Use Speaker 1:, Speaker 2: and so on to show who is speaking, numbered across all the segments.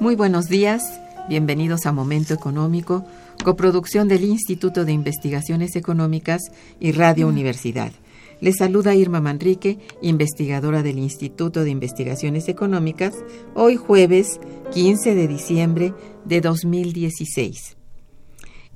Speaker 1: Muy buenos días, bienvenidos a Momento Económico, coproducción del Instituto de Investigaciones Económicas y Radio Universidad. Les saluda Irma Manrique, investigadora del Instituto de Investigaciones Económicas, hoy jueves 15 de diciembre de 2016.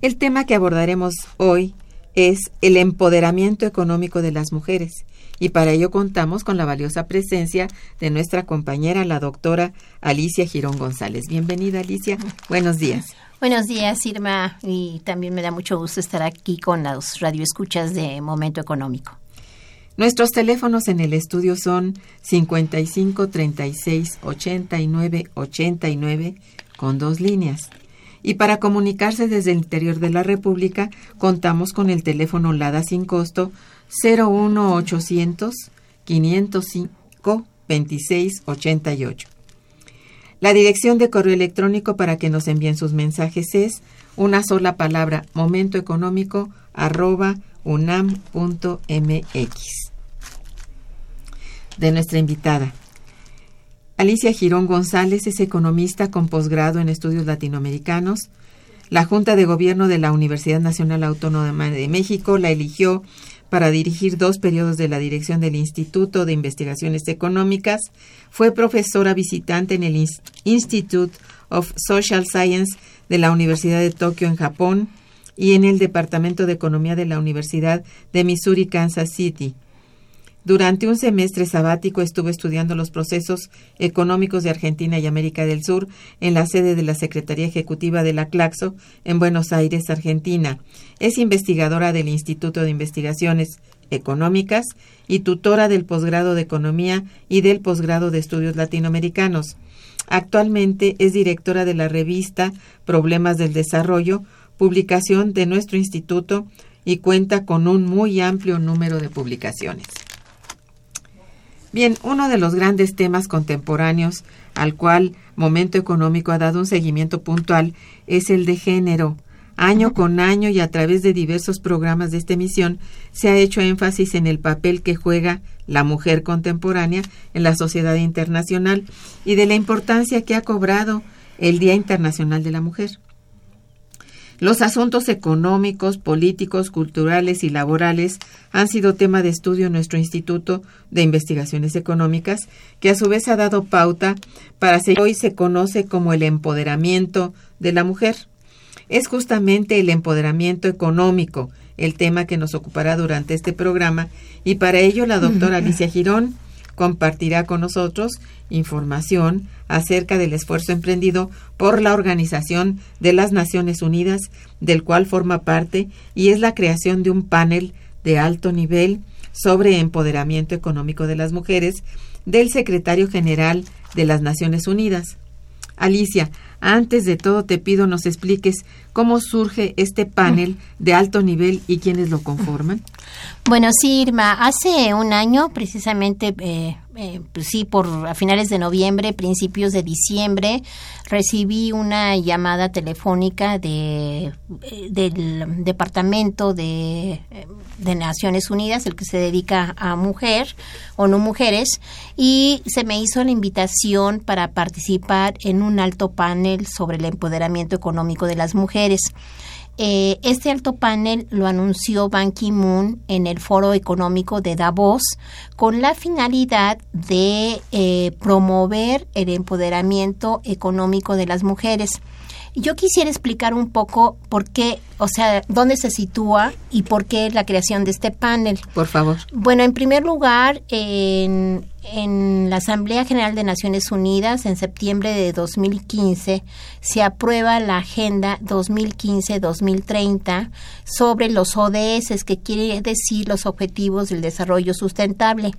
Speaker 1: El tema que abordaremos hoy es el empoderamiento económico de las mujeres y para ello contamos con la valiosa presencia de nuestra compañera, la doctora Alicia Girón González. Bienvenida, Alicia. Buenos días.
Speaker 2: Buenos días, Irma, y también me da mucho gusto estar aquí con los radioescuchas de Momento Económico.
Speaker 1: Nuestros teléfonos en el estudio son 55 36 89 89 con dos líneas. Y para comunicarse desde el interior de la República, contamos con el teléfono LADA sin costo 01800 505 2688. La dirección de correo electrónico para que nos envíen sus mensajes es una sola palabra momentoeconómico arroba unam.mx. De nuestra invitada. Alicia Girón González es economista con posgrado en estudios latinoamericanos. La Junta de Gobierno de la Universidad Nacional Autónoma de México la eligió para dirigir dos periodos de la dirección del Instituto de Investigaciones Económicas. Fue profesora visitante en el Institute of Social Science de la Universidad de Tokio en Japón y en el Departamento de Economía de la Universidad de Missouri, Kansas City. Durante un semestre sabático estuvo estudiando los procesos económicos de Argentina y América del Sur en la sede de la Secretaría Ejecutiva de la Claxo en Buenos Aires, Argentina. Es investigadora del Instituto de Investigaciones Económicas y tutora del posgrado de Economía y del posgrado de Estudios Latinoamericanos. Actualmente es directora de la revista Problemas del Desarrollo, publicación de nuestro instituto y cuenta con un muy amplio número de publicaciones. Bien, uno de los grandes temas contemporáneos al cual Momento Económico ha dado un seguimiento puntual es el de género. Año con año y a través de diversos programas de esta emisión se ha hecho énfasis en el papel que juega la mujer contemporánea en la sociedad internacional y de la importancia que ha cobrado el Día Internacional de la Mujer. Los asuntos económicos, políticos, culturales y laborales han sido tema de estudio en nuestro Instituto de Investigaciones Económicas, que a su vez ha dado pauta para que hoy se conoce como el empoderamiento de la mujer. Es justamente el empoderamiento económico el tema que nos ocupará durante este programa y para ello la doctora Alicia Girón compartirá con nosotros información acerca del esfuerzo emprendido por la Organización de las Naciones Unidas, del cual forma parte, y es la creación de un panel de alto nivel sobre empoderamiento económico de las mujeres, del secretario general de las Naciones Unidas. Alicia, antes de todo te pido nos expliques cómo surge este panel de alto nivel y quiénes lo conforman.
Speaker 2: Bueno, sí, Irma, hace un año, precisamente, eh, eh, pues sí, por a finales de noviembre, principios de diciembre, recibí una llamada telefónica de eh, del departamento de, de Naciones Unidas, el que se dedica a mujer o no mujeres, y se me hizo la invitación para participar en un alto panel sobre el empoderamiento económico de las mujeres. Eh, este alto panel lo anunció Ban Ki-moon en el Foro Económico de Davos con la finalidad de eh, promover el empoderamiento económico de las mujeres. Yo quisiera explicar un poco por qué, o sea, dónde se sitúa y por qué la creación de este panel.
Speaker 1: Por favor.
Speaker 2: Bueno, en primer lugar, en, en la Asamblea General de Naciones Unidas, en septiembre de 2015, se aprueba la Agenda 2015-2030 sobre los ODS, que quiere decir los Objetivos del Desarrollo Sustentable.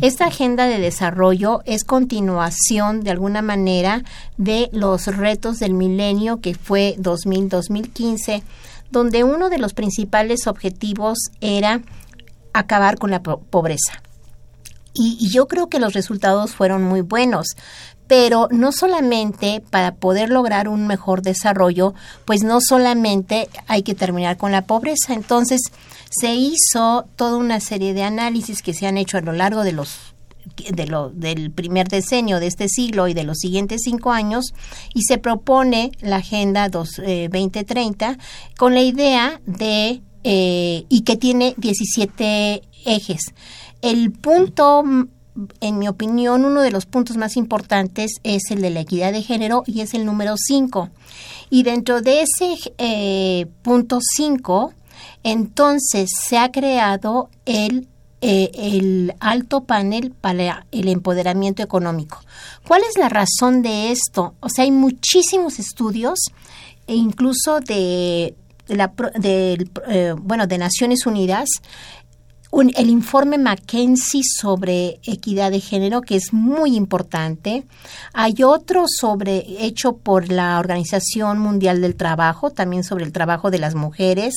Speaker 2: Esta agenda de desarrollo es continuación, de alguna manera, de los retos del milenio que fue 2000-2015, donde uno de los principales objetivos era acabar con la pobreza. Y, yo creo que los resultados fueron muy buenos, pero no solamente para poder lograr un mejor desarrollo, pues no solamente hay que terminar con la pobreza. Entonces, se hizo toda una serie de análisis que se han hecho a lo largo de los de lo, del primer decenio de este siglo y de los siguientes cinco años y se propone la Agenda 2030 eh, con la idea de eh, y que tiene 17 ejes. El punto en mi opinión, uno de los puntos más importantes es el de la equidad de género y es el número 5. Y dentro de ese eh, punto 5, entonces se ha creado el, eh, el alto panel para el empoderamiento económico. ¿Cuál es la razón de esto? O sea, hay muchísimos estudios, e incluso de, la, eh, bueno, de Naciones Unidas, el informe McKenzie sobre equidad de género, que es muy importante. Hay otro sobre hecho por la Organización Mundial del Trabajo, también sobre el trabajo de las mujeres.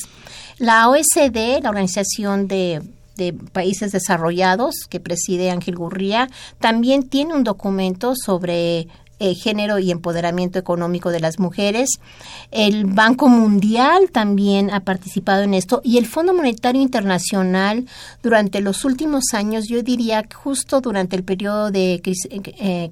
Speaker 2: La OSD, la Organización de de Países Desarrollados, que preside Ángel Gurría, también tiene un documento sobre eh, género y empoderamiento económico de las mujeres. El Banco Mundial también ha participado en esto y el Fondo Monetario Internacional durante los últimos años, yo diría justo durante el periodo de eh,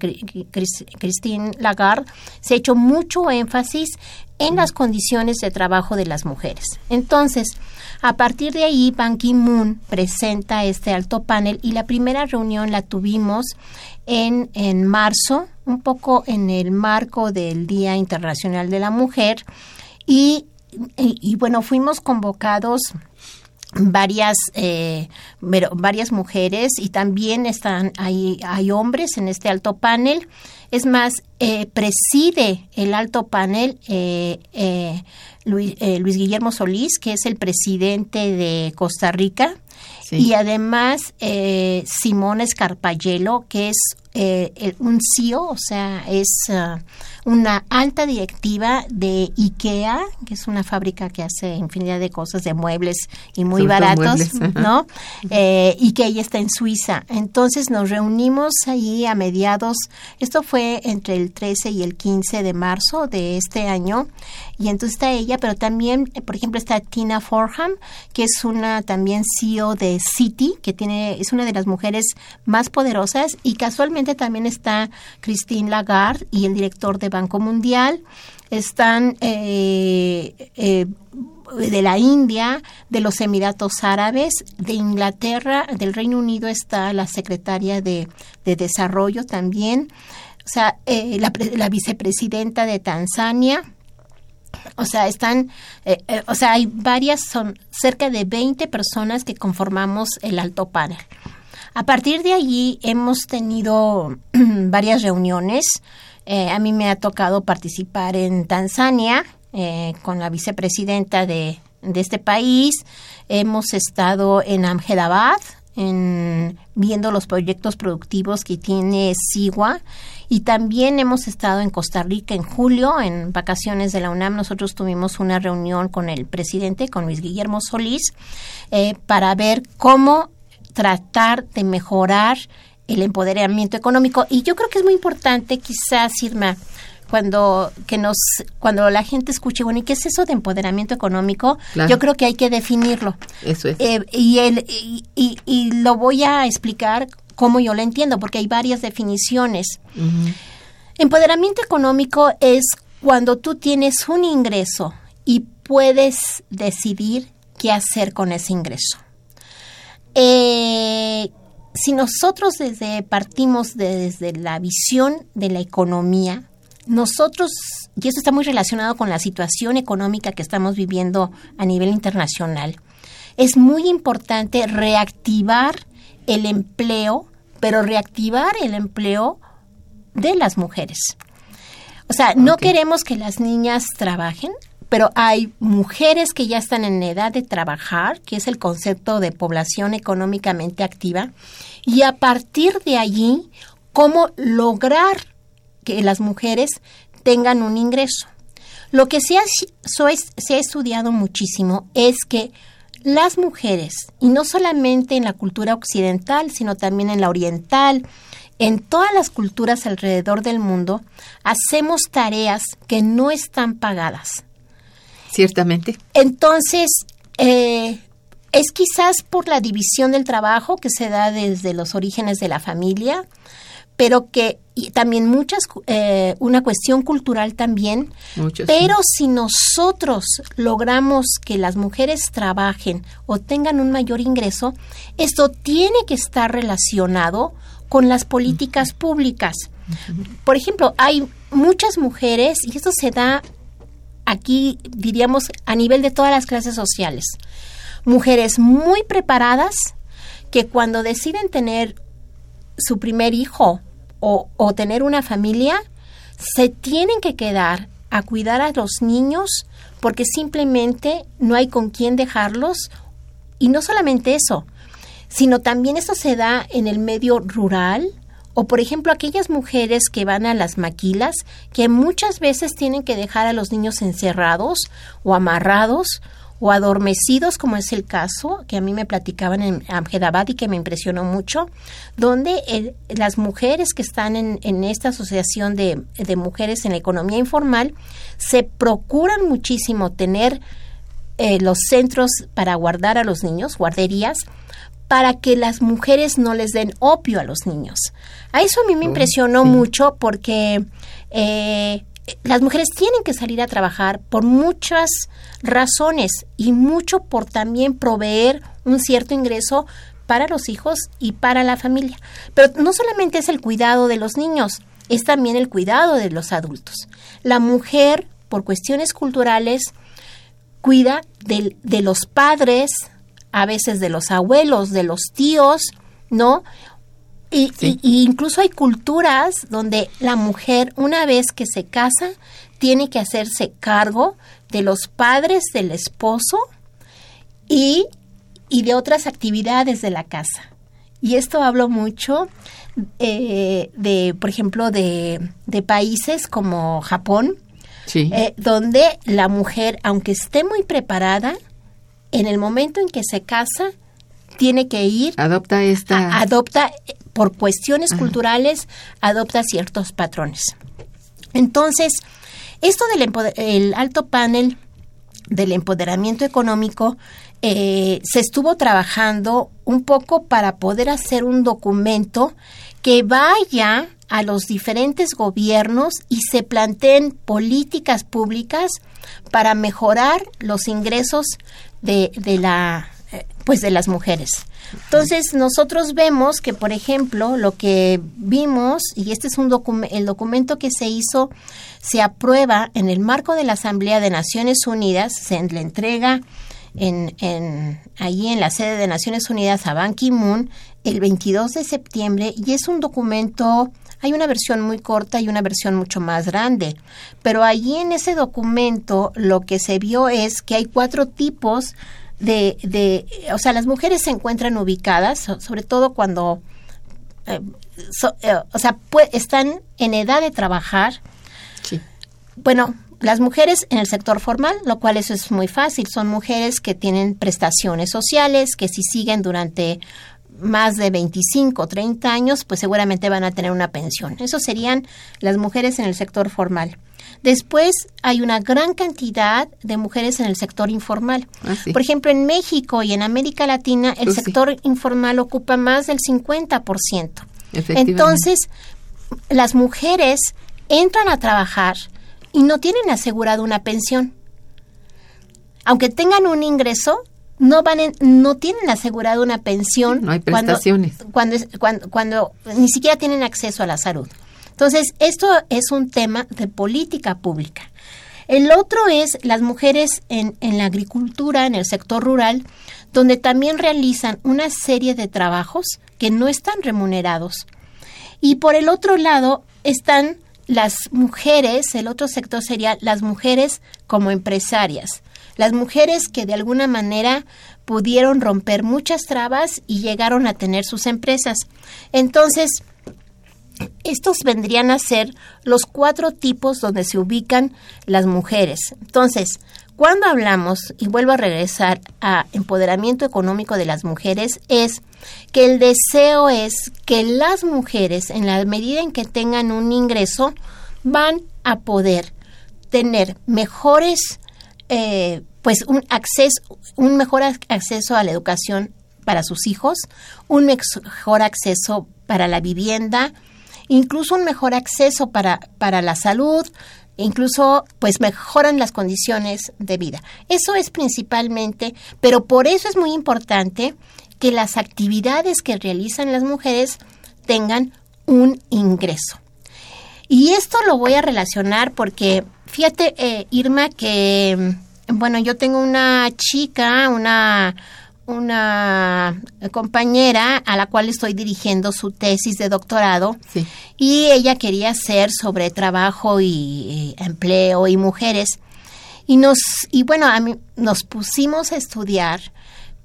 Speaker 2: Christine Lagarde, se ha hecho mucho énfasis en las condiciones de trabajo de las mujeres. Entonces, a partir de ahí, Ban Ki-moon presenta este alto panel y la primera reunión la tuvimos en, en marzo un poco en el marco del Día Internacional de la Mujer. Y, y, bueno, fuimos convocados varias eh, varias mujeres y también están hay, hay hombres en este alto panel. Es más eh, preside el alto panel eh, Luis, Luis, Guillermo Solís que es el presidente de Costa Rica. Y además Simón Escarpayelo que es eh, un CEO, o sea, es uh, una alta directiva de IKEA, que es una fábrica que hace infinidad de cosas, de muebles y muy baratos, ¿no? Eh, y que ella está en Suiza. Entonces nos reunimos ahí a mediados, esto fue entre el 13 y el 15 de marzo de este año, y entonces está ella, pero también, por ejemplo, está Tina Forham, que es una también CEO de City, que tiene, es una de las mujeres más poderosas, y casualmente también está Christine Lagarde y el director de Banco Mundial. Están eh, eh, de la India, de los Emiratos Árabes, de Inglaterra, del Reino Unido está la secretaria de, Desarrollo también, o sea, eh, la, vicepresidenta de Tanzania, o sea, están, o sea, hay varias, son cerca de 20 personas que conformamos el alto panel. A partir de allí hemos tenido varias reuniones. Eh, a mí me ha tocado participar en Tanzania eh, con la vicepresidenta de, este país. Hemos estado en Ahmedabad, en viendo los proyectos productivos que tiene SIGUA y también hemos estado en Costa Rica en julio en vacaciones de la UNAM. Nosotros tuvimos una reunión con el presidente, con Luis Guillermo Solís, eh, para ver cómo tratar de mejorar el empoderamiento económico. Y yo creo que es muy importante, quizás, Irma, cuando que nos cuando la gente escuche bueno y qué es eso de empoderamiento económico yo creo que hay que definirlo.
Speaker 1: Eso es.
Speaker 2: Eh, y, el, y, y, lo voy a explicar como yo lo entiendo porque hay varias definiciones. Empoderamiento económico es cuando tú tienes un ingreso y puedes decidir qué hacer con ese ingreso eh, si nosotros desde partimos desde la visión de la economía nosotros, y esto está muy relacionado con la situación económica que estamos viviendo a nivel internacional, es muy importante reactivar el empleo, pero reactivar el empleo de las mujeres. O sea, no queremos que las niñas trabajen, pero hay mujeres que ya están en edad de trabajar, que es el concepto de población económicamente activa, y a partir de allí, cómo lograr que las mujeres tengan un ingreso. Lo que se ha, se ha estudiado muchísimo es que las mujeres, y no solamente en la cultura occidental, sino también en la oriental, en todas las culturas alrededor del mundo, hacemos tareas que no están pagadas.
Speaker 1: Ciertamente.
Speaker 2: Entonces, eh, es quizás por la división del trabajo que se da desde los orígenes de la familia, pero que y también muchas eh, una cuestión cultural también pero si nosotros logramos que las mujeres trabajen o tengan un mayor ingreso esto tiene que estar relacionado con las políticas públicas. Por ejemplo hay muchas mujeres y esto se da aquí diríamos a nivel de todas las clases sociales mujeres muy preparadas que cuando deciden tener su primer hijo o, tener una familia, se tienen que quedar a cuidar a los niños porque simplemente no hay con quién dejarlos. Y no solamente eso, sino también eso se da en el medio rural o por ejemplo aquellas mujeres que van a las maquilas que muchas veces tienen que dejar a los niños encerrados o amarrados o adormecidos, como es el caso que a mí me platicaban en Amjedabad y que me impresionó mucho, donde las mujeres que están en, en esta asociación de, de, mujeres en la economía informal se procuran muchísimo tener eh, los centros para guardar a los niños, guarderías, para que las mujeres no les den opio a los niños. A eso a mí me oh, impresionó mucho porque eh, las mujeres tienen que salir a trabajar por muchas razones y mucho por también proveer un cierto ingreso para los hijos y para la familia. Pero no solamente es el cuidado de los niños, es también el cuidado de los adultos. La mujer, por cuestiones culturales, cuida de, de los padres, a veces de los abuelos, de los tíos, ¿no? Y, incluso hay culturas donde la mujer, una vez que se casa, tiene que hacerse cargo de los padres del esposo y, y de otras actividades de la casa. Y esto hablo mucho eh, de, por ejemplo, de, de países como Japón, eh, donde la mujer, aunque esté muy preparada, en el momento en que se casa, tiene que ir.
Speaker 1: Adopta esta.
Speaker 2: adopta por cuestiones culturales adopta ciertos patrones. Entonces, esto del el alto panel del empoderamiento económico eh, se estuvo trabajando un poco para poder hacer un documento que vaya a los diferentes gobiernos y se planteen políticas públicas para mejorar los ingresos de, de la eh, pues de las mujeres. Entonces, nosotros vemos que, por ejemplo, lo que vimos, y este es un el documento que se hizo, se aprueba en el marco de la Asamblea de Naciones Unidas, se le entrega en, en, allí en la sede de Naciones Unidas a Ban Ki-moon el 22 de septiembre, y es un documento hay una versión muy corta y una versión mucho más grande, pero allí en ese documento lo que se vio es que hay cuatro tipos de, de, o sea, las mujeres se encuentran ubicadas, sobre todo cuando, eh, eh, o sea, están en edad de trabajar. Sí. Bueno, las mujeres en el sector formal, lo cual eso es muy fácil, son mujeres que tienen prestaciones sociales, que si siguen durante más de 25 o 30 años, pues seguramente van a tener una pensión. Eso serían las mujeres en el sector formal. Después hay una gran cantidad de mujeres en el sector informal. Ah, Por ejemplo, en México y en América Latina el sector informal ocupa más del 50%. Entonces, las mujeres entran a trabajar y no tienen asegurado una pensión. Aunque tengan un ingreso, no van no tienen asegurado una pensión.
Speaker 1: No hay prestaciones.
Speaker 2: Cuando, cuando, cuando, ni siquiera tienen acceso a la salud. Entonces, esto es un tema de política pública. El otro es las mujeres en, en la agricultura, en el sector rural, donde también realizan una serie de trabajos que no están remunerados. Y por el otro lado están las mujeres, el otro sector sería las mujeres como empresarias, las mujeres que de alguna manera pudieron romper muchas trabas y llegaron a tener sus empresas. Entonces, estos vendrían a ser los cuatro tipos donde se ubican las mujeres. Entonces, cuando hablamos, y vuelvo a regresar a empoderamiento económico de las mujeres, es que el deseo es que las mujeres, en la medida en que tengan un ingreso, van a poder tener mejores, eh, pues un acceso, un mejor acceso a la educación para sus hijos, un mejor acceso para la vivienda, incluso un mejor acceso para, para la salud, incluso pues mejoran las condiciones de vida. Eso es principalmente, pero por eso es muy importante que las actividades que realizan las mujeres tengan un ingreso. Y esto lo voy a relacionar porque, fíjate, eh, Irma, que, bueno, yo tengo una chica, una, una compañera a la cual estoy dirigiendo su tesis de doctorado. Y ella quería hacer sobre trabajo y, empleo y mujeres. Y nos y bueno a mí nos pusimos a estudiar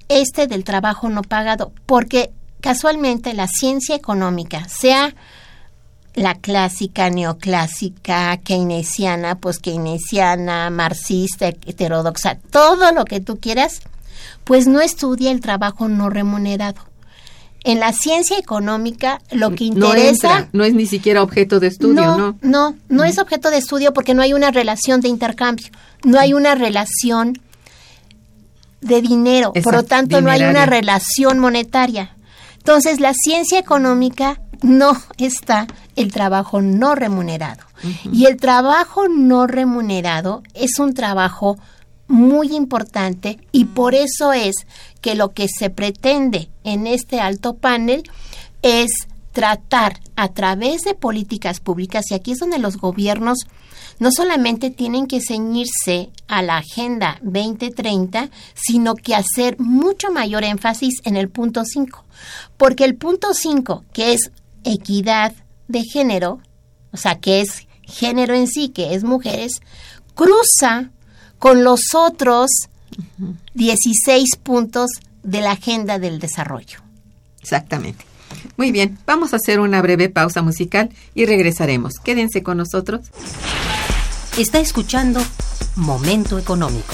Speaker 2: este del trabajo no pagado porque casualmente la ciencia económica sea la clásica, neoclásica, keynesiana, pues keynesiana, marxista, heterodoxa, todo lo que tú quieras, pues no estudia el trabajo no remunerado. En la ciencia económica lo que interesa...
Speaker 1: No, es ni siquiera objeto de estudio, ¿no?
Speaker 2: No, no, es objeto de estudio porque no hay una relación de intercambio, no hay una relación de dinero, por lo tanto no hay una relación monetaria. Entonces la ciencia económica no está el trabajo no remunerado. Y el trabajo no remunerado es un trabajo muy importante y por eso es que lo que se pretende en este alto panel es tratar a través de políticas públicas, y aquí es donde los gobiernos no solamente tienen que ceñirse a la Agenda 2030, sino que hacer mucho mayor énfasis en el punto 5, porque el punto 5, que es equidad de género, o sea, que es género en sí, que es mujeres, cruza con los otros 16 puntos de la agenda del desarrollo.
Speaker 1: Exactamente. Muy bien, vamos a hacer una breve pausa musical y regresaremos. Quédense con nosotros.
Speaker 3: Está escuchando Momento Económico.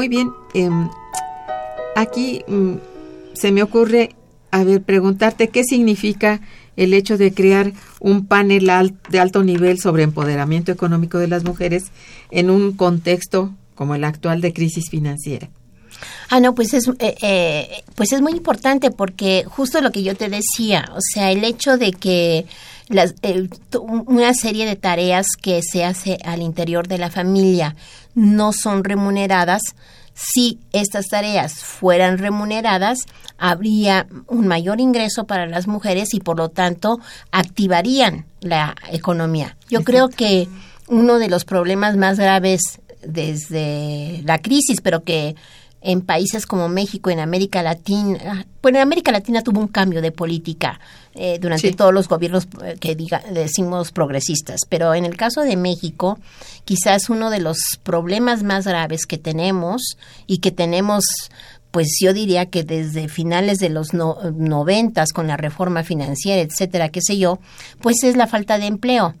Speaker 1: Muy bien, em, aquí mm, se me ocurre, a ver, preguntarte qué significa el hecho de crear un panel de alto nivel sobre empoderamiento económico de las mujeres en un contexto como el actual de crisis financiera.
Speaker 2: Ah, no, pues es, eh, eh, pues es muy importante porque justo lo que yo te decía, o sea, el hecho de que las, eh, una serie de tareas que se hace al interior de la familia no son remuneradas, si estas tareas fueran remuneradas, habría un mayor ingreso para las mujeres y por lo tanto activarían la economía. Yo creo que uno de los problemas más graves desde la crisis, pero que en países como México, en América Latina, bueno, en América Latina tuvo un cambio de política eh, durante todos los gobiernos eh, que diga, decimos progresistas, pero en el caso de México, quizás uno de los problemas más graves que tenemos y que tenemos pues yo diría que desde finales de los noventas con la reforma financiera, etcétera, qué sé yo, pues es la falta de empleo.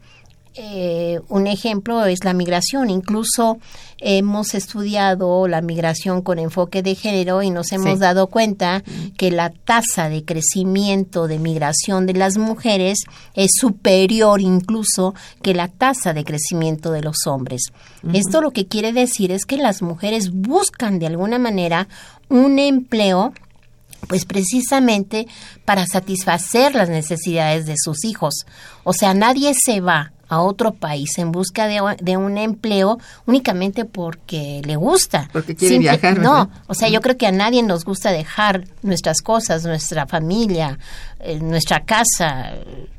Speaker 2: Eh, un ejemplo es la migración. Incluso hemos estudiado la migración con enfoque de género y nos hemos dado cuenta que la tasa de crecimiento de migración de las mujeres es superior incluso que la tasa de crecimiento de los hombres. Esto lo que quiere decir es que las mujeres buscan de alguna manera un empleo pues precisamente para satisfacer las necesidades de sus hijos. O sea, nadie se va a otro país en busca de, un empleo únicamente porque le gusta.
Speaker 1: Porque quiere viajar.
Speaker 2: No, o sea, yo creo que a nadie nos gusta dejar nuestras cosas, nuestra familia, eh, nuestra casa.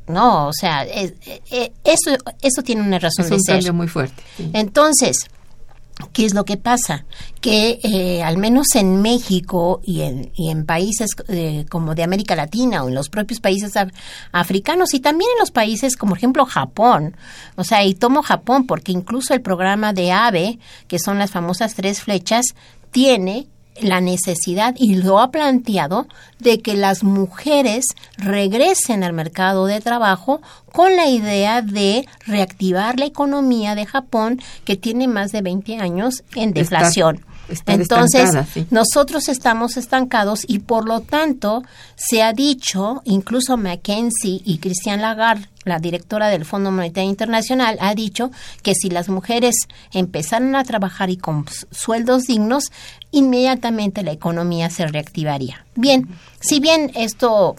Speaker 2: No, o sea, eh, eh, eso, eso tiene una razón
Speaker 1: de
Speaker 2: ser.
Speaker 1: muy fuerte.
Speaker 2: Entonces, ¿Qué es lo que pasa? Que eh, al menos en México y en, países eh, como de América Latina o en los propios países africanos y también en los países como por ejemplo Japón, o sea, y tomo Japón porque incluso el programa de AVE, que son las famosas tres flechas, tiene la necesidad y lo ha planteado de que las mujeres regresen al mercado de trabajo con la idea de reactivar la economía de Japón que tiene más de 20 años en deflación.
Speaker 1: Estar
Speaker 2: Entonces,
Speaker 1: sí.
Speaker 2: nosotros estamos estancados y por lo tanto se ha dicho, incluso Mackenzie y Christian Lagarde, la directora del Fondo Monetario Internacional, ha dicho que si las mujeres empezaran a trabajar y con sueldos dignos, inmediatamente la economía se reactivaría. Bien, si bien esto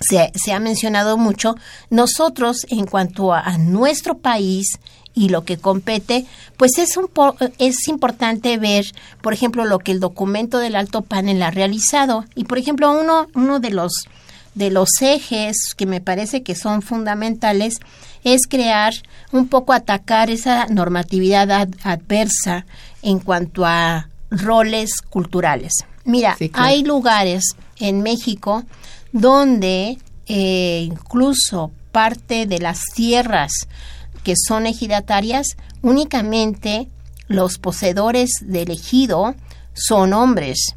Speaker 2: Se, se ha mencionado mucho, nosotros en cuanto a, a nuestro país y lo que compete, pues es, un po- es importante ver, por ejemplo, lo que el documento del alto panel ha realizado. Y, por ejemplo, uno, uno de los de los ejes que me parece que son fundamentales es crear un poco atacar esa normatividad ad- adversa en cuanto a roles culturales. Mira,
Speaker 1: Sí, claro.
Speaker 2: hay lugares en México donde eh, incluso parte de las tierras que son ejidatarias, únicamente los poseedores del ejido son hombres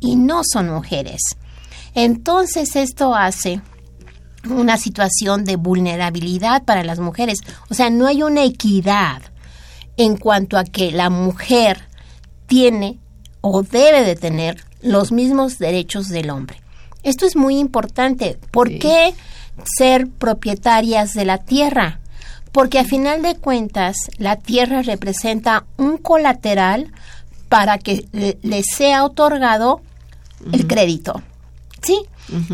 Speaker 2: y no son mujeres. Entonces esto hace una situación de vulnerabilidad para las mujeres. O sea, no hay una equidad en cuanto a que la mujer tiene o debe de tener los mismos derechos del hombre. Esto es muy importante. ¿Por
Speaker 1: Sí.
Speaker 2: qué ser propietarias de la tierra? Porque a final de cuentas la tierra representa un colateral para que le, le sea otorgado el crédito. ¿Sí?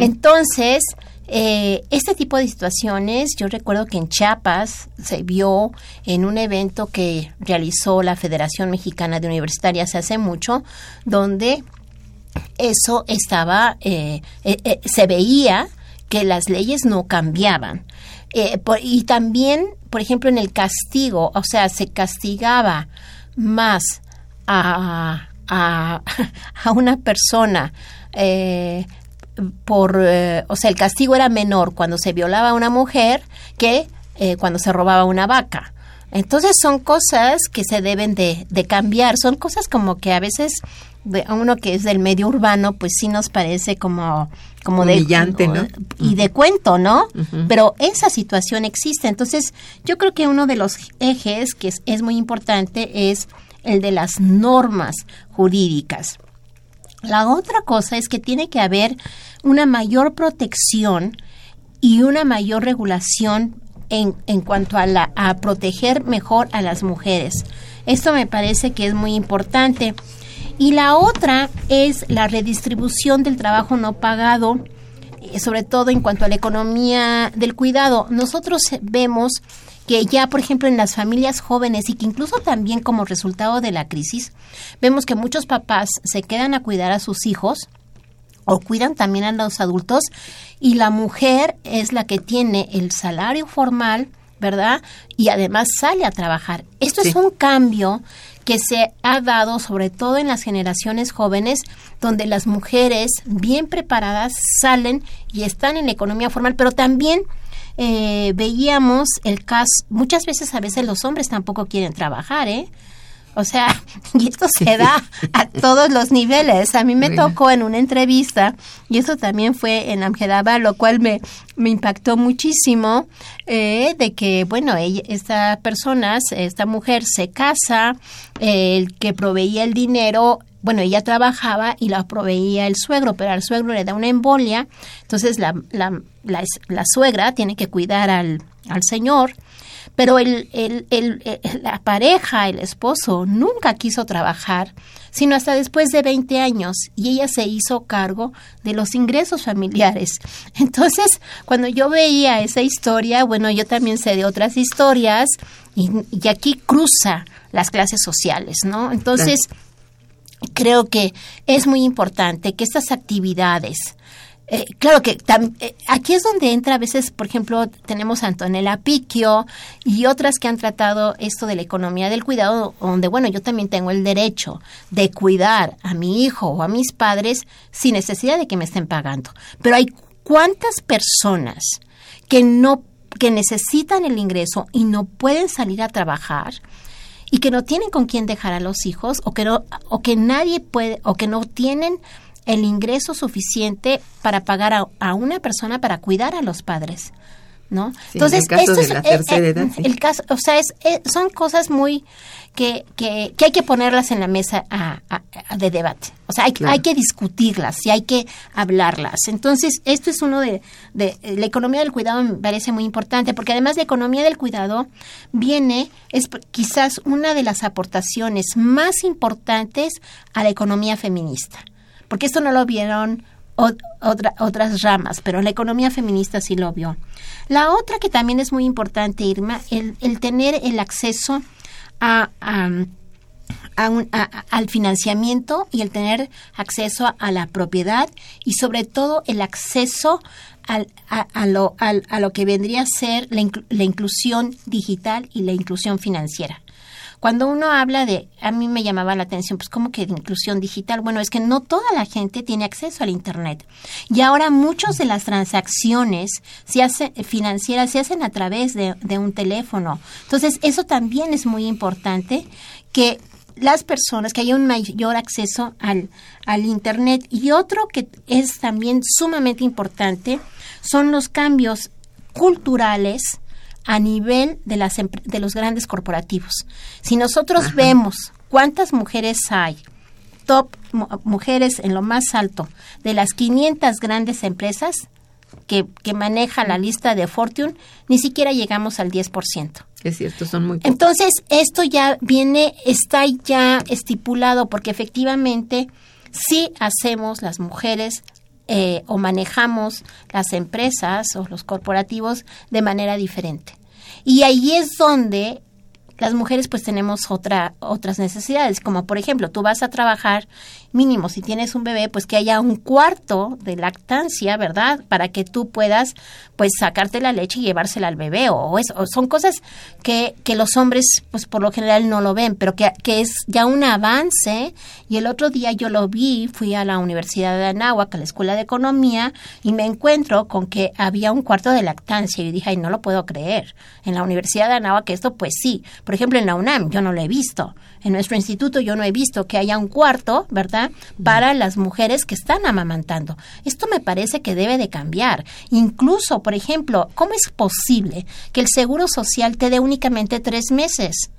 Speaker 2: Entonces, eh, este tipo de situaciones, yo recuerdo que en Chiapas se vio en un evento que realizó la Federación Mexicana de Universitarias hace mucho, donde eso estaba, eh, eh, eh, se veía que las leyes no cambiaban. Eh, y también, por ejemplo, en el castigo, o sea, se castigaba más a, a, a una persona por, o sea, el castigo era menor cuando se violaba a una mujer que cuando se robaba una vaca. Entonces son cosas que se deben de, de cambiar, son cosas como que a veces de, a uno que es del medio urbano, pues sí nos parece como como
Speaker 1: Humillante, ¿no?
Speaker 2: y de cuento, ¿no? Pero esa situación existe. Entonces, yo creo que uno de los ejes que es, es muy importante es el de las normas jurídicas. La otra cosa es que tiene que haber una mayor protección y una mayor regulación en, en cuanto a, la, a proteger mejor a las mujeres. Esto me parece que es muy importante. Y la otra es la redistribución del trabajo no pagado, eh, sobre todo en cuanto a la economía del cuidado. Nosotros vemos que ya, por ejemplo, en las familias jóvenes y que incluso también como resultado de la crisis, vemos que muchos papás se quedan a cuidar a sus hijos o cuidan también a los adultos y la mujer es la que tiene el salario formal, ¿verdad? Y además sale a trabajar. Esto
Speaker 1: Sí.
Speaker 2: es un cambio que se ha dado sobre todo en las generaciones jóvenes, donde las mujeres bien preparadas salen y están en la economía formal, pero también eh, veíamos el caso, muchas veces a veces los hombres tampoco quieren trabajar, ¿eh? O sea, y esto se da a todos los niveles. A mí me
Speaker 1: Bueno.
Speaker 2: tocó en una entrevista, y eso también fue en Amjedaba, lo cual me, me impactó muchísimo, eh, de que, bueno, ella, esta persona, esta mujer se casa, eh, el que proveía el dinero, bueno, ella trabajaba y la proveía el suegro, pero al suegro le da una embolia, entonces la, la, la, la suegra tiene que cuidar al, al señor, pero el, el, el, la pareja, el esposo, nunca quiso trabajar, sino hasta después de 20 años, y ella se hizo cargo de los ingresos familiares. Entonces, cuando yo veía esa historia, bueno, yo también sé de otras historias, y, y aquí cruza las clases sociales, ¿no? Entonces, creo que es muy importante que estas actividades, eh, claro que eh, aquí es donde entra a veces, por ejemplo, tenemos a Antonella Picchio y otras que han tratado esto de la economía del cuidado, donde, bueno, yo también tengo el derecho de cuidar a mi hijo o a mis padres sin necesidad de que me estén pagando. Pero hay cuántas personas que no que necesitan el ingreso y no pueden salir a trabajar y que no tienen con quién dejar a los hijos o que no o que nadie puede o que no tienen el ingreso suficiente para pagar a, a una persona para cuidar a los padres. ¿no?
Speaker 1: Sí, en el caso de la
Speaker 2: eh, eh,
Speaker 1: sí.
Speaker 2: el caso, o sea, es, eh, son cosas muy que, que, que hay que ponerlas en la mesa a- a- a- de debate. O sea, hay,
Speaker 1: Claro.
Speaker 2: hay que discutirlas y hay que hablarlas. Entonces, esto es uno de, de la economía del cuidado me parece muy importante porque además la economía del cuidado viene es quizás una de las aportaciones más importantes a la economía feminista. Porque esto no lo vieron otras ramas, pero la economía feminista sí lo vio. La otra que también es muy importante, Irma, el, el tener el acceso a, un- al financiamiento y el tener acceso a, la propiedad y sobre todo el acceso a, lo, que vendría a ser la inclusión digital y la inclusión financiera. Cuando uno habla de, a mí me llamaba la atención, pues ¿cómo que de inclusión digital? Bueno, es que no toda la gente tiene acceso al Internet. Y ahora muchas de las transacciones se hace, financieras se hacen a través de, de un teléfono. Entonces, eso también es muy importante que las personas, que haya un mayor acceso al, al Internet. Y otro que es también sumamente importante son los cambios culturales a nivel de, las, de los grandes corporativos. Si nosotros vemos cuántas mujeres hay, top mu- mujeres en lo más alto de las 500 grandes empresas que, que maneja la lista de Fortune, ni siquiera llegamos al 10%.
Speaker 1: Es cierto, son muy pocos.
Speaker 2: Entonces, esto ya viene, está ya estipulado porque efectivamente sí hacemos las mujeres eh, o manejamos las empresas o los corporativos de manera diferente. Y ahí es donde las mujeres pues tenemos otra, otras necesidades, como por ejemplo, tú vas a trabajar mínimo si tienes un bebé, pues que haya un cuarto de lactancia, ¿verdad? Para que tú puedas pues sacarte la leche y llevársela al bebé o, eso, o son cosas que, que los hombres pues por lo general no lo ven, pero que, que es ya un avance y el otro día yo lo vi, fui a la Universidad de Anáhuac, a la Escuela de Economía y me encuentro con que había un cuarto de lactancia y dije, ay, no lo puedo creer. En la Universidad de Anáhuac esto pues sí, por ejemplo en la UNAM yo no lo he visto, en nuestro instituto yo no he visto que haya un cuarto, ¿verdad? Para las mujeres que están amamantando. Esto me parece que debe de cambiar. Incluso, por ejemplo, ¿cómo es posible que el Seguro Social te dé únicamente tres meses?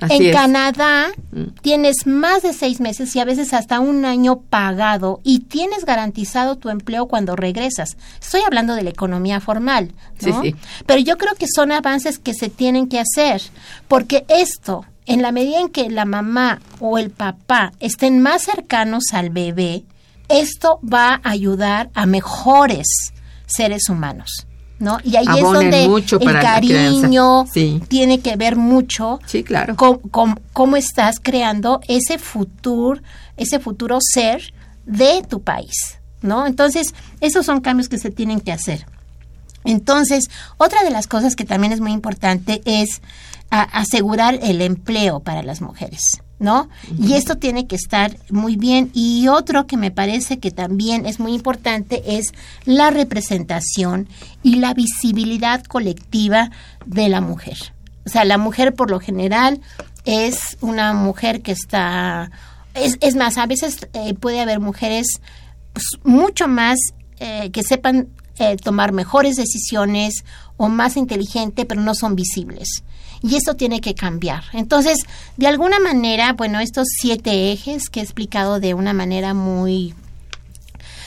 Speaker 1: Así
Speaker 2: en
Speaker 1: es.
Speaker 2: Canadá
Speaker 1: Mm.
Speaker 2: tienes más de seis meses y a veces hasta un año pagado y tienes garantizado tu empleo cuando regresas. Estoy hablando de la economía formal, ¿no?
Speaker 1: Sí, sí.
Speaker 2: Pero yo creo que son avances que se tienen que hacer porque esto, en la medida en que la mamá o el papá estén más cercanos al bebé, esto va a ayudar a mejores seres humanos. ¿No? Y ahí es donde
Speaker 1: mucho
Speaker 2: el cariño
Speaker 1: Sí.
Speaker 2: tiene que ver mucho
Speaker 1: Sí, claro.
Speaker 2: cómo, cómo- cómo estás creando ese futuro, ese futuro ser de tu país, ¿no? Entonces, esos son cambios que se tienen que hacer. Entonces, otra de las cosas que también es muy importante es a- asegurar el empleo para las mujeres, ¿no? Y esto tiene que estar muy bien. Y otro que me parece que también es muy importante es la representación y la visibilidad colectiva de la mujer. O sea, la mujer por lo general es una mujer que está... Es, es más, a veces eh, puede haber mujeres pues, mucho más eh, que sepan eh, tomar mejores decisiones o más inteligente, pero no son visibles. Y esto tiene que cambiar. Entonces, de alguna manera, bueno, estos siete ejes que he explicado de una manera muy,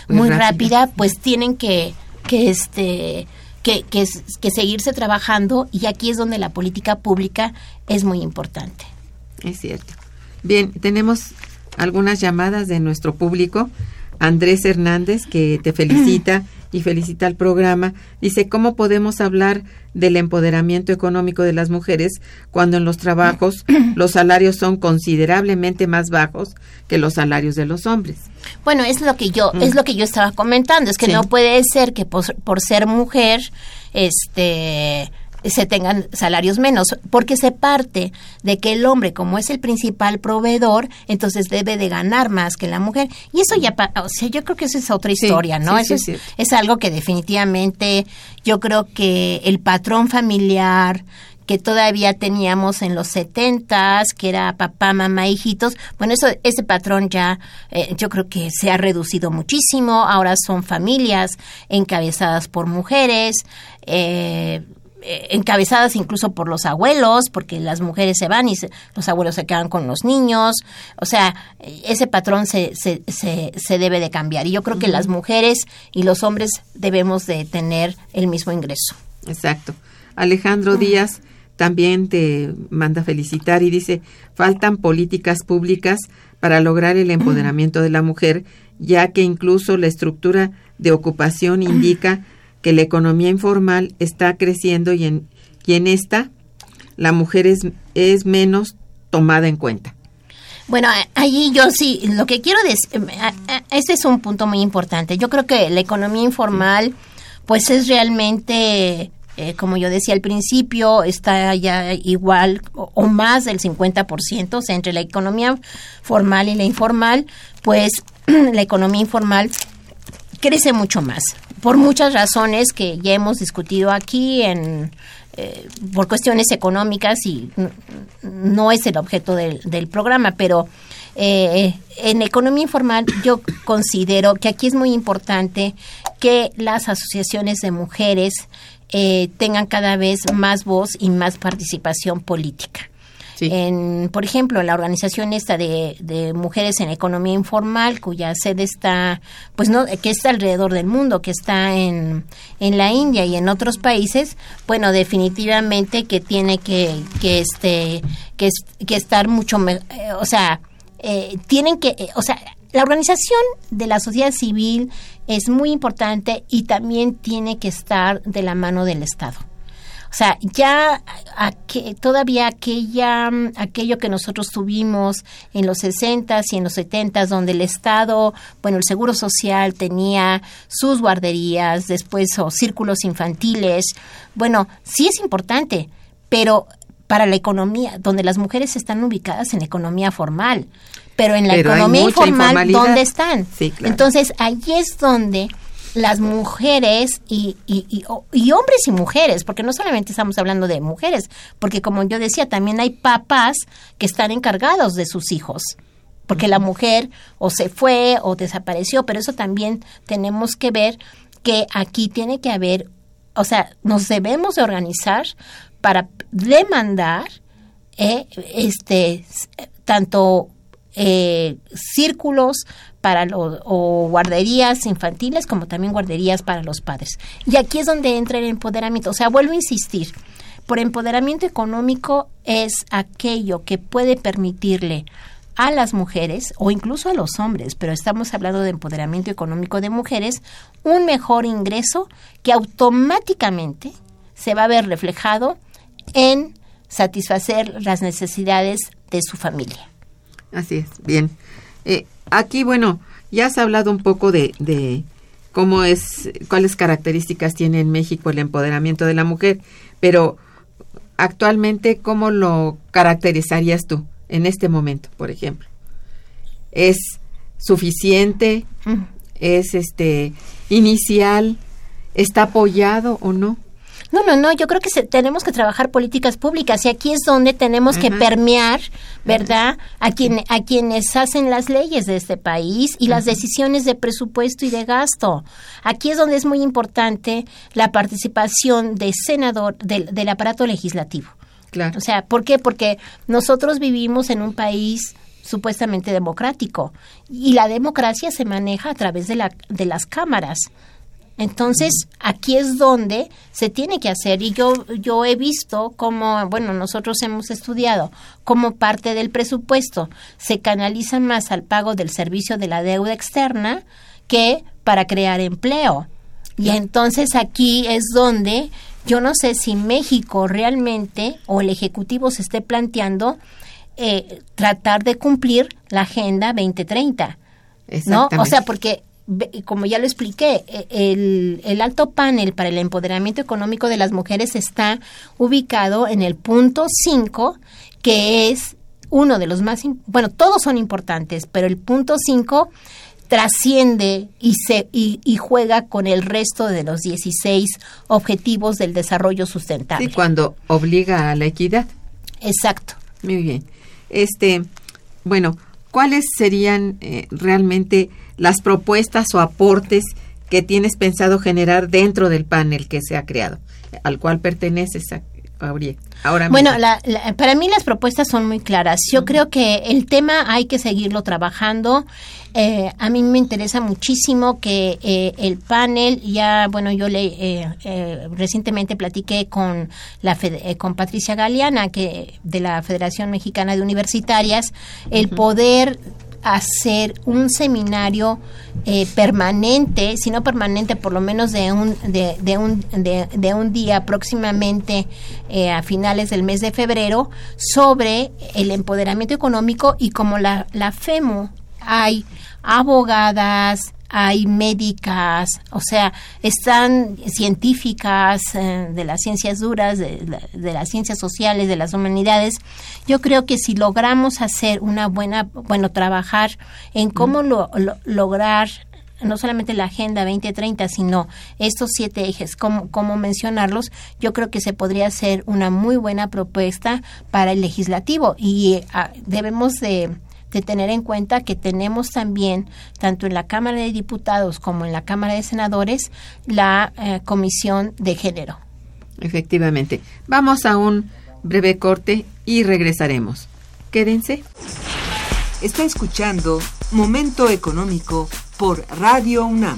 Speaker 1: Muy
Speaker 2: muy,
Speaker 1: rápida.
Speaker 2: rápida, pues tienen que, que este que, que seguirse trabajando y aquí es donde la política pública es muy importante.
Speaker 1: Es cierto. Bien, tenemos algunas llamadas de nuestro público. Andrés Hernández, que te felicita y felicita al programa, dice, ¿cómo podemos hablar del empoderamiento económico de las mujeres cuando en los trabajos los salarios son considerablemente más bajos que los salarios de los hombres?
Speaker 2: Bueno, es lo que yo es lo que yo estaba comentando, es que
Speaker 1: Sí.
Speaker 2: no puede ser que por, por ser mujer este se tengan salarios menos, porque se parte de que el hombre, como es el principal proveedor, entonces debe de ganar más que la mujer. Y eso ya, o sea, yo creo que eso es otra
Speaker 1: Sí,
Speaker 2: historia, ¿no?
Speaker 1: sí,
Speaker 2: eso
Speaker 1: sí,
Speaker 2: es,
Speaker 1: es
Speaker 2: algo que definitivamente yo creo que el patrón familiar que todavía teníamos en los setentas, que era papá, mamá, hijitos. Bueno, eso, ese patrón ya eh, yo creo que se ha reducido muchísimo. Ahora son familias encabezadas por mujeres. Eh, eh, encabezadas incluso por los abuelos, porque las mujeres se van y los abuelos se quedan con los niños. O sea, ese patrón se, se, se, debe de cambiar. Y yo creo que las mujeres y los hombres debemos de tener el mismo ingreso.
Speaker 1: Exacto. Alejandro Díaz también te manda felicitar y dice, faltan políticas públicas para lograr el empoderamiento de la mujer, ya que incluso la estructura de ocupación indica que la economía informal está creciendo y en, y en esta la mujer es, es menos tomada en cuenta.
Speaker 2: Bueno, allí yo sí, lo que quiero decir, este es un punto muy importante. Yo creo que la economía informal, pues es realmente, eh, como yo decía al principio, está ya igual o, o más del 50%, o sea, entre la economía formal y la informal, pues la economía informal crece mucho más por muchas razones que ya hemos discutido aquí en eh, por cuestiones económicas y no es el objeto del, del programa, pero eh, en economía informal yo considero que aquí es muy importante que las asociaciones de mujeres eh, tengan cada vez más voz y más participación política. En, por ejemplo, la organización esta de, de, mujeres en economía informal, cuya sede está, pues no, que está alrededor del mundo, que está en, en la India y en otros países, bueno, definitivamente que tiene que, que este, que, que estar mucho, eh, o sea, eh, tienen que, eh, o sea, la organización de la sociedad civil es muy importante y también tiene que estar de la mano del Estado. O sea, ya todavía aquella, aquello que nosotros tuvimos en los 60 y en los 70 donde el Estado, bueno, el Seguro Social tenía sus guarderías, después o círculos infantiles, bueno, sí es importante, pero para la economía, donde las mujeres están ubicadas en la economía formal, pero en la economía informal, ¿dónde están? Entonces, ahí es donde las mujeres y, y, y, hombres y mujeres, porque no solamente estamos hablando de mujeres, porque como yo decía, también hay papás que están encargados de sus hijos, porque la mujer o se fue o desapareció, pero eso también tenemos que ver que aquí tiene que haber, o sea, nos debemos de organizar para demandar eh, este tanto eh, círculos para los o guarderías infantiles como también guarderías para los padres. Y aquí es donde entra el empoderamiento. O sea, vuelvo a insistir, por empoderamiento económico es aquello que puede permitirle a las mujeres o incluso a los hombres, pero estamos hablando de empoderamiento económico de mujeres, un mejor ingreso que automáticamente se va a ver reflejado en satisfacer las necesidades de su familia.
Speaker 1: Así es, bien. Eh, aquí, bueno, ya has hablado un poco de, de cómo es, cuáles características tiene en México el empoderamiento de la mujer, pero actualmente, ¿cómo lo caracterizarías tú en este momento, por ejemplo? ¿Es suficiente? ¿Es este inicial? ¿Está apoyado o no?
Speaker 2: No, no, no, yo creo que tenemos que trabajar políticas públicas y aquí es donde tenemos que permear, ¿verdad? A, quien, a quienes hacen las leyes de este país y las decisiones de presupuesto y de gasto. Aquí es donde es muy importante la participación de senador, del, del aparato legislativo.
Speaker 1: Claro.
Speaker 2: O sea, ¿por qué? Porque nosotros vivimos en un país supuestamente democrático y la democracia se maneja a través de, la, de las cámaras. Entonces, aquí es donde se tiene que hacer y yo yo he visto cómo, bueno, nosotros hemos estudiado cómo parte del presupuesto se canaliza más al pago del servicio de la deuda externa que para crear empleo. Y entonces aquí es donde yo no sé si México realmente o el Ejecutivo se esté planteando eh, tratar de cumplir la Agenda 2030. ¿No? O sea, porque como ya lo expliqué, e, el, alto panel para el empoderamiento económico de las mujeres está ubicado en el punto 5, que es uno de los más, bueno, todos son importantes, pero el punto 5 trasciende y, se, y, y, juega con el resto de los 16 objetivos del desarrollo sustentable.
Speaker 1: Sí, cuando obliga a la equidad.
Speaker 2: Exacto.
Speaker 1: Muy bien. Este, bueno, ¿cuáles serían eh, realmente las propuestas o aportes que tienes pensado generar dentro del panel que se ha creado, al cual perteneces, Gabriel? Ahora
Speaker 2: bueno, para mí las propuestas son muy claras. Yo creo que el tema hay que seguirlo trabajando. Eh, a mí me interesa muchísimo que eh, el panel, ya, bueno, yo le eh, recientemente platiqué con la con Patricia Galeana, que de la Federación Mexicana de Universitarias, el poder hacer un seminario eh, permanente, si no permanente, por lo menos de un, de, de un, de, un día próximamente eh, a finales del mes de febrero sobre el empoderamiento económico y como la, la FEMO hay abogadas, hay médicas, o sea, están científicas eh, de las ciencias duras, de, las ciencias sociales, de las humanidades. Yo creo que si logramos hacer una buena, bueno, trabajar en cómo lo, lograr no solamente la Agenda 2030, sino estos siete ejes, cómo, cómo mencionarlos, yo creo que se podría hacer una muy buena propuesta para el legislativo y ah, debemos de de tener en cuenta que tenemos también, tanto en la Cámara de Diputados como en la Cámara de Senadores, la eh, Comisión de Género.
Speaker 1: Efectivamente. Vamos a un breve corte y regresaremos. Quédense.
Speaker 3: Está escuchando Momento Económico por Radio UNAM.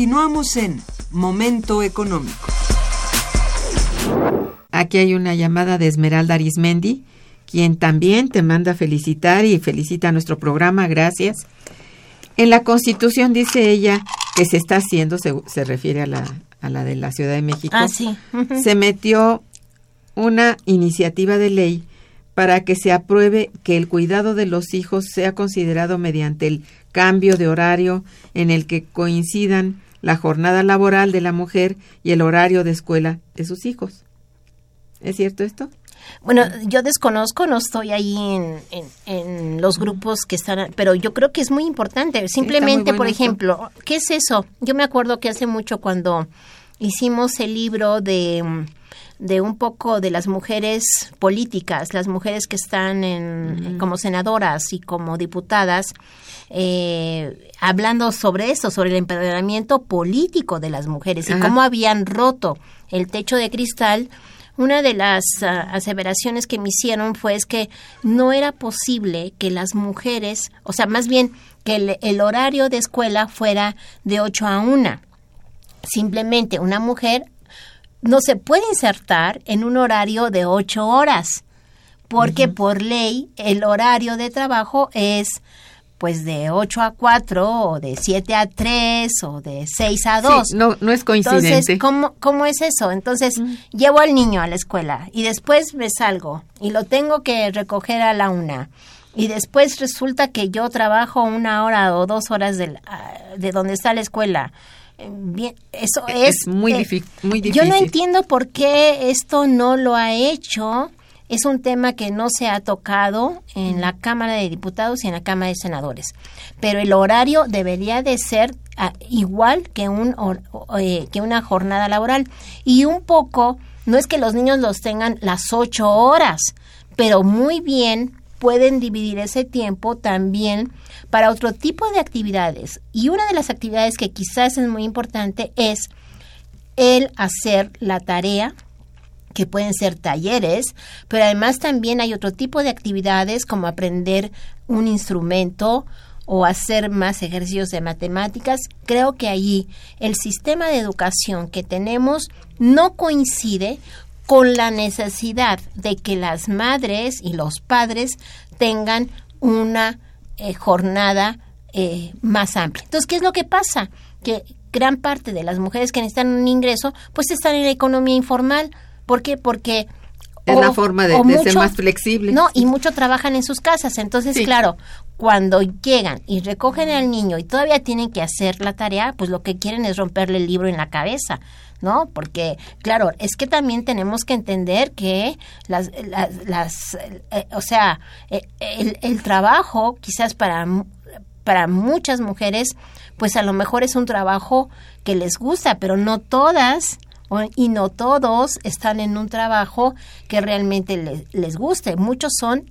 Speaker 3: Continuamos en Momento Económico.
Speaker 1: Aquí hay una llamada de Esmeralda Arismendi, quien también te manda felicitar y felicita a nuestro programa. Gracias. En la Constitución dice ella que se está haciendo, se, se refiere a la, a la de la Ciudad de México,
Speaker 2: Ah, sí.
Speaker 1: Se metió una iniciativa de ley para que se apruebe que el cuidado de los hijos sea considerado mediante el cambio de horario en el que coincidan la jornada laboral de la mujer y el horario de escuela de sus hijos. ¿Es cierto esto?
Speaker 2: Bueno, yo desconozco, no estoy ahí en, en, en los grupos que están, pero yo creo que es muy importante. Simplemente,
Speaker 1: bueno
Speaker 2: por
Speaker 1: esto.
Speaker 2: ejemplo, ¿qué es eso? Yo me acuerdo que hace mucho cuando hicimos el libro de, mm, de un poco de las mujeres políticas, las mujeres que están en, como senadoras y como diputadas, eh, hablando sobre eso, sobre el empoderamiento político de las mujeres y cómo habían roto el techo de cristal una de las ah, aseveraciones que me hicieron fue es que no era posible que las mujeres, o sea, más bien que el, el horario de escuela fuera de 8 a 1. Simplemente una mujer no se puede insertar en un horario de 8 horas, porque por ley el horario de trabajo es pues de 8 a 4 o de 7 a 3 o de 6 a 2.
Speaker 1: Sí, no, no es coincidente.
Speaker 2: Entonces, ¿cómo, ¿cómo es eso? Entonces, llevo al niño a la escuela y después me salgo y lo tengo que recoger a la una. Y después resulta que yo trabajo una hora o dos horas de, de donde está la escuela. Bien, eso es,
Speaker 1: Es muy
Speaker 2: eh,
Speaker 1: difí- muy
Speaker 2: Yo no
Speaker 1: difícil.
Speaker 2: entiendo por qué esto no lo ha hecho. Es un tema que no se ha tocado en la Cámara de Diputados y en la Cámara de Senadores. Pero el horario debería de ser ah, igual que, un, eh, que una jornada laboral. Y un poco, no es que los niños los tengan las ocho horas, pero muy bien pueden dividir ese tiempo también para otro tipo de actividades. Y una de las actividades que quizás es muy importante es el hacer la tarea, que pueden ser talleres, pero además también hay otro tipo de actividades como aprender un instrumento o hacer más ejercicios de matemáticas. Creo que allí el sistema de educación que tenemos no coincide con la necesidad de que las madres y los padres tengan una eh, jornada eh, más amplia. Entonces, ¿qué es lo que pasa? Que gran parte de las mujeres que necesitan un ingreso, pues están en la economía informal. ¿Por qué? Porque
Speaker 1: Es la forma de- ser más flexible.
Speaker 2: No, y mucho trabajan en sus casas. Entonces,
Speaker 1: Sí.
Speaker 2: claro, cuando llegan y recogen al niño y todavía tienen que hacer la tarea, pues lo que quieren es romperle el libro en la cabeza. ¿No? Porque, claro, es que también tenemos que entender que las, las, eh, o sea, eh, el, el trabajo, quizás para, para muchas mujeres, pues a lo mejor es un trabajo que les gusta, pero no todas y no todos están en un trabajo que realmente les, les guste. Muchos son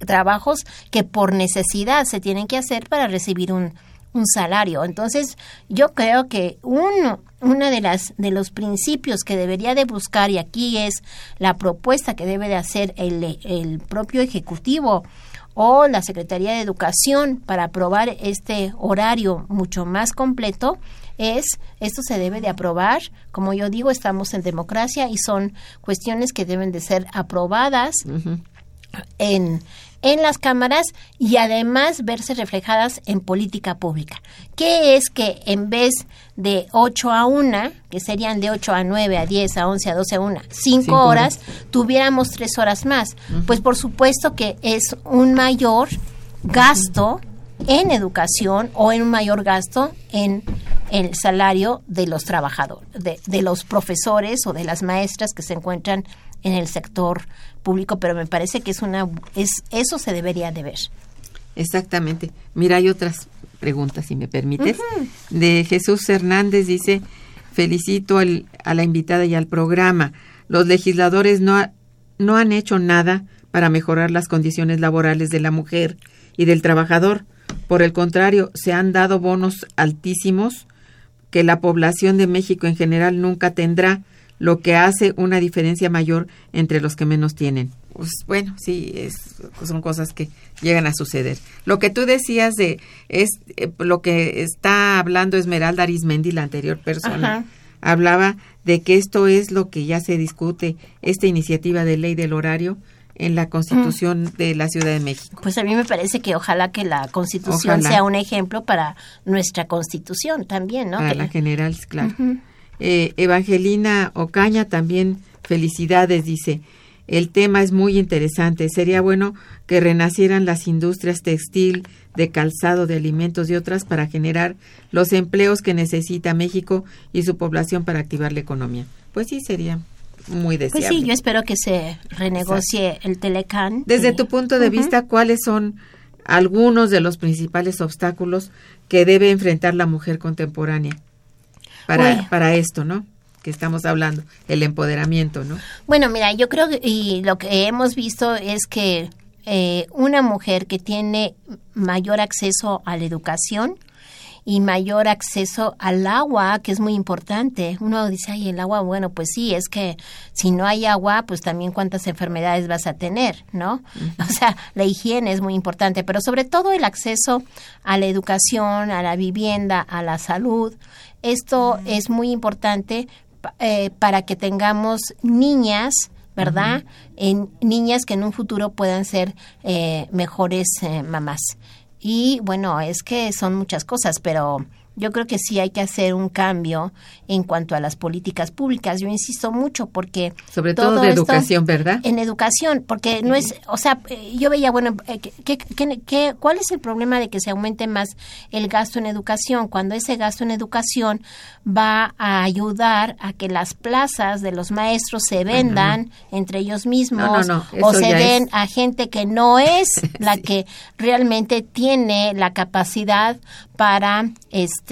Speaker 2: trabajos que por necesidad se tienen que hacer para recibir un, un salario. Entonces, yo creo que uno, una de las de los principios que debería de buscar y aquí es la propuesta que debe de hacer el, el propio ejecutivo o la Secretaría de Educación para aprobar este horario mucho más completo es esto se debe de aprobar como yo digo estamos en democracia y son cuestiones que deben de ser aprobadas en, en las cámaras y además verse reflejadas en política pública. ¿Qué es que en vez de 8 a 1, que serían de 8 a 9, a 10, a 11, a 12, a 1, 5
Speaker 1: Cinco
Speaker 2: horas, tuviéramos 3 horas más? Pues por supuesto que es un mayor gasto en educación o en un mayor gasto en el salario de los trabajadores, de, de los profesores o de las maestras que se encuentran en el sector público, pero me parece que es una es eso se debería de ver.
Speaker 1: Exactamente. Mira, hay otras preguntas, si me permites. De Jesús Hernández dice, felicito al- a la invitada y al programa. Los legisladores no, ha- no han hecho nada para mejorar las condiciones laborales de la mujer y del trabajador. Por el contrario, se han dado bonos altísimos que la población de México en general nunca tendrá, lo que hace una diferencia mayor entre los que menos tienen. Pues bueno, sí, es, son cosas que llegan a suceder. Lo que tú decías de es eh, lo que está hablando Esmeralda Arismendi, la anterior persona,
Speaker 2: Ajá.
Speaker 1: hablaba de que esto es lo que ya se discute, esta iniciativa de ley del horario en la Constitución de la Ciudad de México.
Speaker 2: Pues a mí me parece que ojalá que la Constitución
Speaker 1: Ojalá.
Speaker 2: sea un ejemplo para nuestra Constitución también, ¿no?
Speaker 1: Para
Speaker 2: Que-
Speaker 1: la general, claro. Eh, Evangelina Ocaña también felicidades, dice. El tema es muy interesante. Sería bueno que renacieran las industrias textil, de calzado, de alimentos y otras para generar los empleos que necesita México y su población para activar la economía. Pues sí, sería muy
Speaker 2: Pues
Speaker 1: deseable.
Speaker 2: sí, yo espero que se renegocie el Telecán.
Speaker 1: Desde tu punto de vista, ¿cuáles son algunos de los principales obstáculos que debe enfrentar la mujer contemporánea para, para esto, ¿no? Que estamos hablando, el empoderamiento, ¿no?
Speaker 2: Bueno, mira, yo creo que y lo que hemos visto es que eh, una mujer que tiene mayor acceso a la educación y mayor acceso al agua, que es muy importante. Uno dice, ay, el agua, bueno, pues sí, es que si no hay agua, pues también cuántas enfermedades vas a tener, ¿no? O sea, la higiene es muy importante, pero sobre todo el acceso a la educación, a la vivienda, a la salud. Esto es muy importante eh, para que tengamos niñas, ¿verdad? En niñas que en un futuro puedan ser eh, mejores eh, mamás. Y bueno, es que son muchas cosas, pero yo creo que sí hay que hacer un cambio en cuanto a las políticas públicas. Yo insisto mucho porque
Speaker 1: Sobre todo de educación, ¿verdad?
Speaker 2: En educación, porque no es, o sea, yo veía, bueno, eh, ¿qué, qué, qué- cuál es el problema de que se aumente más el gasto en educación? Cuando ese gasto en educación va a ayudar a que las plazas de los maestros se vendan entre ellos mismos
Speaker 1: No, no, no,
Speaker 2: o se den
Speaker 1: es-
Speaker 2: a gente que no es la que realmente tiene la capacidad para este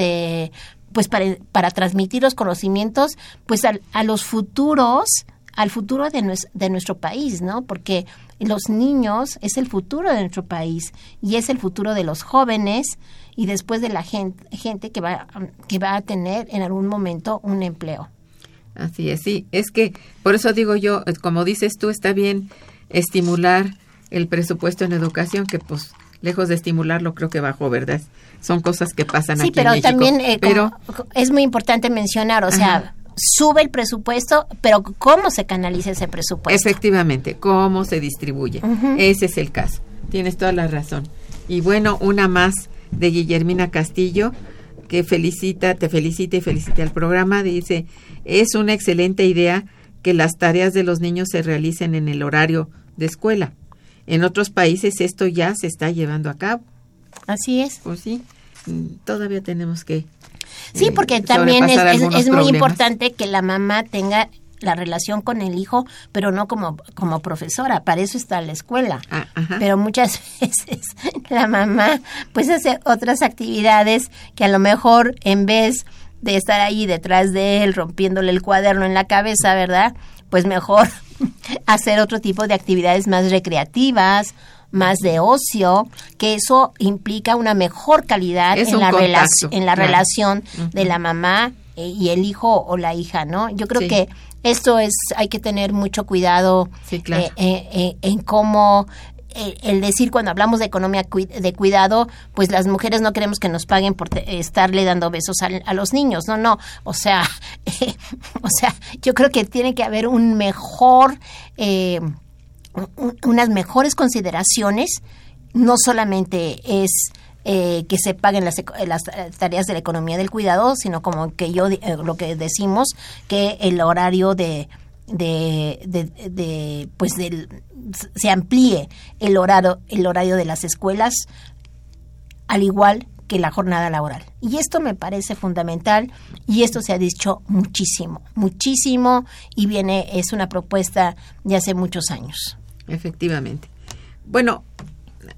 Speaker 2: pues para, para transmitir los conocimientos pues al- a los futuros al futuro de, de nuestro país, ¿no? Porque los niños es el futuro de nuestro país y es el futuro de los jóvenes y después de la gente, gente que va que va a tener en algún momento un empleo.
Speaker 1: Así es, sí. Es que, por eso digo yo, como dices tú, está bien estimular el presupuesto en educación, que pues lejos de estimularlo creo que bajó, ¿verdad? Son cosas que pasan
Speaker 2: Sí,
Speaker 1: aquí
Speaker 2: pero
Speaker 1: en México.
Speaker 2: también eh,
Speaker 1: pero
Speaker 2: es muy importante mencionar, o sea,
Speaker 1: Ajá.
Speaker 2: sube el presupuesto, pero ¿cómo se canaliza ese presupuesto?
Speaker 1: efectivamente, cómo se distribuye. Ese es el caso. Tienes toda la razón. Y bueno, una más de Guillermina Castillo, que felicita, te felicita y felicita al programa. Dice, es una excelente idea que las tareas de los niños se realicen en el horario de escuela. En otros países esto ya se está llevando a cabo.
Speaker 2: Así es.
Speaker 1: Pues sí, todavía tenemos que...
Speaker 2: Sí,
Speaker 1: eh,
Speaker 2: porque también es, es- muy
Speaker 1: problemas.
Speaker 2: importante que la mamá tenga la relación con el hijo, pero no como, como profesora, para eso está la escuela.
Speaker 1: Ah, ajá.
Speaker 2: Pero muchas veces la mamá pues hace otras actividades que a lo mejor en vez de estar ahí detrás de él rompiéndole el cuaderno en la cabeza, ¿verdad? Pues mejor hacer otro tipo de actividades más recreativas, más de ocio, que eso implica una mejor calidad
Speaker 1: Es
Speaker 2: en la,
Speaker 1: contacto,
Speaker 2: en la
Speaker 1: claro.
Speaker 2: relación de la mamá eh, y el hijo o la hija, ¿no? Yo creo
Speaker 1: Sí.
Speaker 2: que esto es, hay que tener mucho cuidado
Speaker 1: Sí, claro.
Speaker 2: eh, eh, eh, en cómo el decir cuando hablamos de economía de cuidado, pues las mujeres no queremos que nos paguen por estarle dando besos al- a, los niños, no, no, o sea, o sea, yo creo que tiene que haber un mejor, eh, unas mejores consideraciones, no solamente es eh, que se paguen las, las eh, tareas de la economía del cuidado, sino como que yo eh, lo que decimos que el horario de de, de, de, pues del se amplíe el horario el horario de las escuelas al igual que la jornada laboral. Y esto me parece fundamental y esto se ha dicho muchísimo, muchísimo y viene, es una propuesta de hace muchos años.
Speaker 1: Efectivamente. Bueno,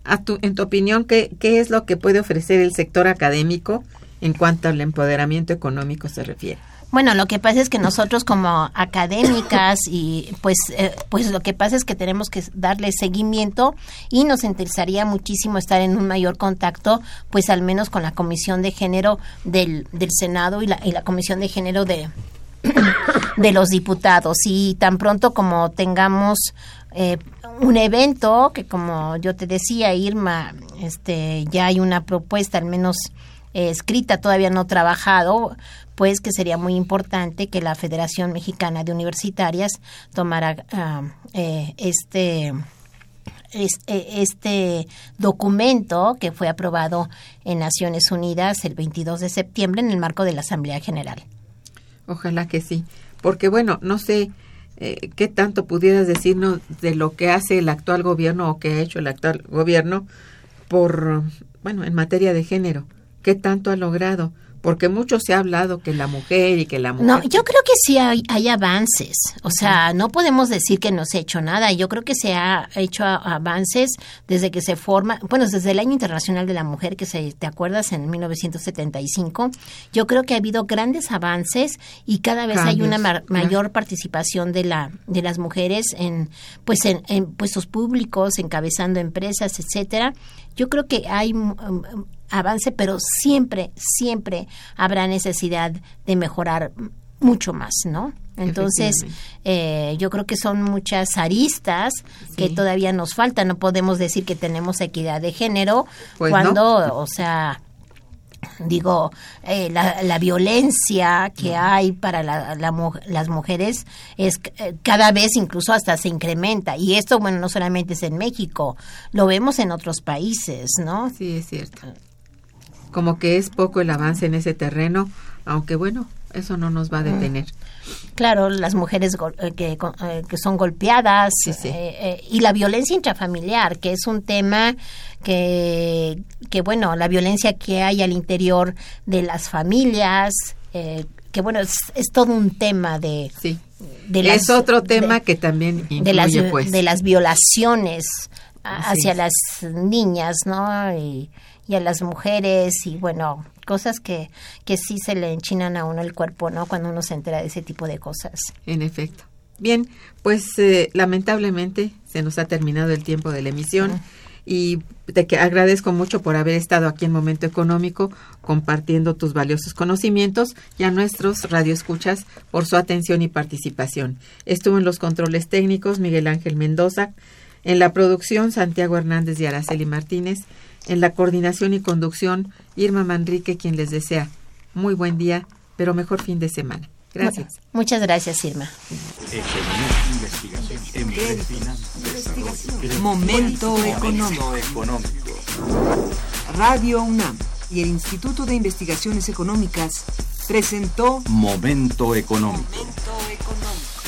Speaker 1: a tu, en tu opinión, ¿qué, ¿qué es lo que puede ofrecer el sector académico en cuanto al empoderamiento económico se refiere?
Speaker 2: Bueno, lo que pasa es que nosotros como académicas y pues eh, pues lo que pasa es que tenemos que darle seguimiento y nos interesaría muchísimo estar en un mayor contacto, pues al menos con la Comisión de Género del, del Senado y la, y la Comisión de Género de, de los diputados. Y tan pronto como tengamos eh, un evento que como yo te decía Irma este ya hay una propuesta al menos escrita, todavía no trabajado, pues que sería muy importante que la Federación Mexicana de Universitarias tomara ah, eh, este este documento que fue aprobado en Naciones Unidas el 22 de septiembre en el marco de la Asamblea General.
Speaker 1: Ojalá que sí, porque bueno, no sé eh, qué tanto pudieras decirnos de lo que hace el actual gobierno o que ha hecho el actual gobierno por, bueno, en materia de género. ¿Qué tanto ha logrado? Porque mucho se ha hablado que la mujer y que la mujer.
Speaker 2: No, yo creo que sí hay, avances. O sea, no podemos decir que no se ha hecho nada. Yo creo que se ha hecho avances desde que se forma, bueno, desde el Año Internacional de la Mujer, que se, ¿te acuerdas? En 1975. Yo creo que ha habido grandes avances y cada vez hay una mayor participación de la de las mujeres en pues en, en puestos públicos, encabezando empresas, etcétera. Yo creo que hay avance, pero siempre, siempre habrá necesidad de mejorar mucho más, ¿no? Entonces, eh, yo creo que son muchas aristas que todavía nos faltan. No podemos decir que tenemos equidad de género pues cuando, o sea, digo, eh, la, violencia que hay para las mujeres es eh, cada vez incluso hasta se incrementa. Y esto, bueno, no solamente es en México, lo vemos en otros países, ¿no?
Speaker 1: Sí, es cierto como que es poco el avance en ese terreno, aunque bueno, eso no nos va a detener.
Speaker 2: Claro, las mujeres eh, que, eh, que, son golpeadas eh, y la violencia intrafamiliar, que es un tema que, que, bueno, la violencia que hay al interior de las familias, que bueno, es, todo un tema de...
Speaker 1: Sí. De es otro tema que también
Speaker 2: de las, pues. de las violaciones hacia las niñas, ¿no? Y, y a las mujeres y bueno, cosas que, que sí se le enchinan a uno el cuerpo, ¿no? Cuando uno se entera de ese tipo de cosas.
Speaker 1: En efecto. Bien, pues eh, lamentablemente se nos ha terminado el tiempo de la emisión. Y te agradezco mucho por haber estado aquí en Momento Económico compartiendo tus valiosos conocimientos y a nuestros radioescuchas por su atención y participación. Estuvo en los controles técnicos Miguel Ángel Mendoza, en la producción Santiago Hernández y Araceli Martínez en la coordinación y conducción, Irma Manrique, quien les desea muy buen día, pero mejor fin de semana. Gracias.
Speaker 2: Muchas gracias, Irma.
Speaker 3: Momento económico. Radio UNAM y el Instituto de Investigaciones Económicas presentó
Speaker 4: Momento económico. Momento económico.